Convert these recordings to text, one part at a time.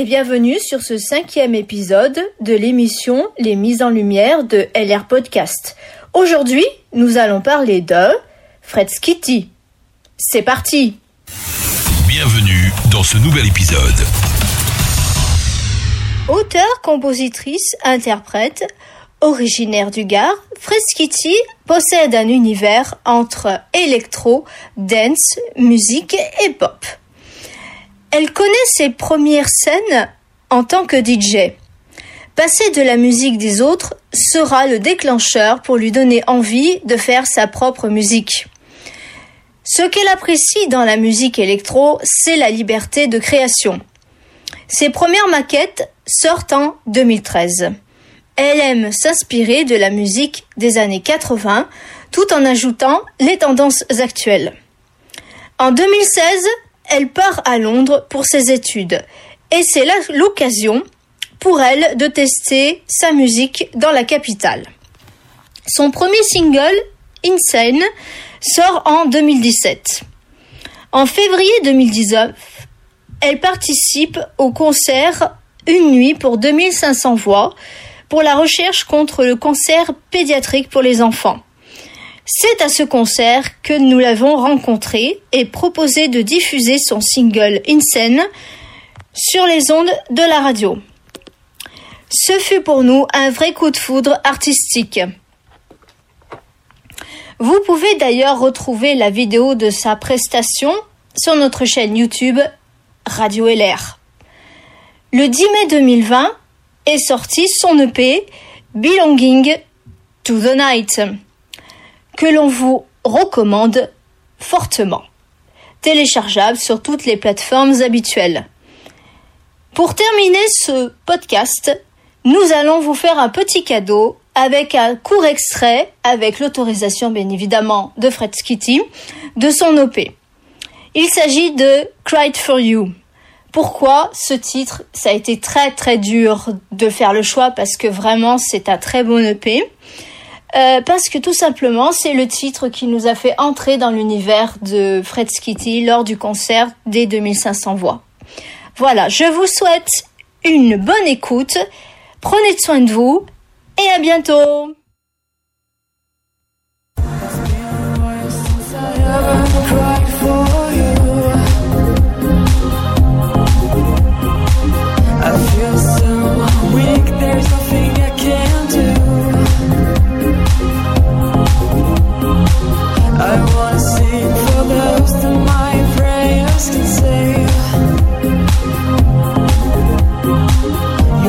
et bienvenue sur ce cinquième épisode de l'émission Les Mises en Lumière de LR Podcast. Aujourd'hui, nous allons parler de Fred Skitty. C'est parti Bienvenue dans ce nouvel épisode. Auteur, compositrice, interprète, originaire du Gard, Fred Skitty possède un univers entre électro, dance, musique et pop. Elle connaît ses premières scènes en tant que DJ. Passer de la musique des autres sera le déclencheur pour lui donner envie de faire sa propre musique. Ce qu'elle apprécie dans la musique électro, c'est la liberté de création. Ses premières maquettes sortent en 2013. Elle aime s'inspirer de la musique des années 80 tout en ajoutant les tendances actuelles. En 2016, elle part à Londres pour ses études et c'est l'occasion pour elle de tester sa musique dans la capitale. Son premier single, Insane, sort en 2017. En février 2019, elle participe au concert Une nuit pour 2500 voix pour la recherche contre le cancer pédiatrique pour les enfants. C'est à ce concert que nous l'avons rencontré et proposé de diffuser son single Insane sur les ondes de la radio. Ce fut pour nous un vrai coup de foudre artistique. Vous pouvez d'ailleurs retrouver la vidéo de sa prestation sur notre chaîne YouTube Radio LR. Le 10 mai 2020 est sorti son EP Belonging to the Night que l'on vous recommande fortement. Téléchargeable sur toutes les plateformes habituelles. Pour terminer ce podcast, nous allons vous faire un petit cadeau avec un court extrait, avec l'autorisation bien évidemment de Fred Skitty, de son OP. Il s'agit de Cried for You. Pourquoi ce titre? Ça a été très très dur de faire le choix parce que vraiment c'est un très bon EP. Euh, parce que tout simplement, c'est le titre qui nous a fait entrer dans l'univers de Fred Skitty lors du concert des 2500 voix. Voilà, je vous souhaite une bonne écoute, prenez soin de vous et à bientôt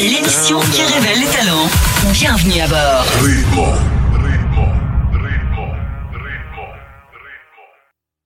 L'émission qui révèle les talents. Bienvenue à bord.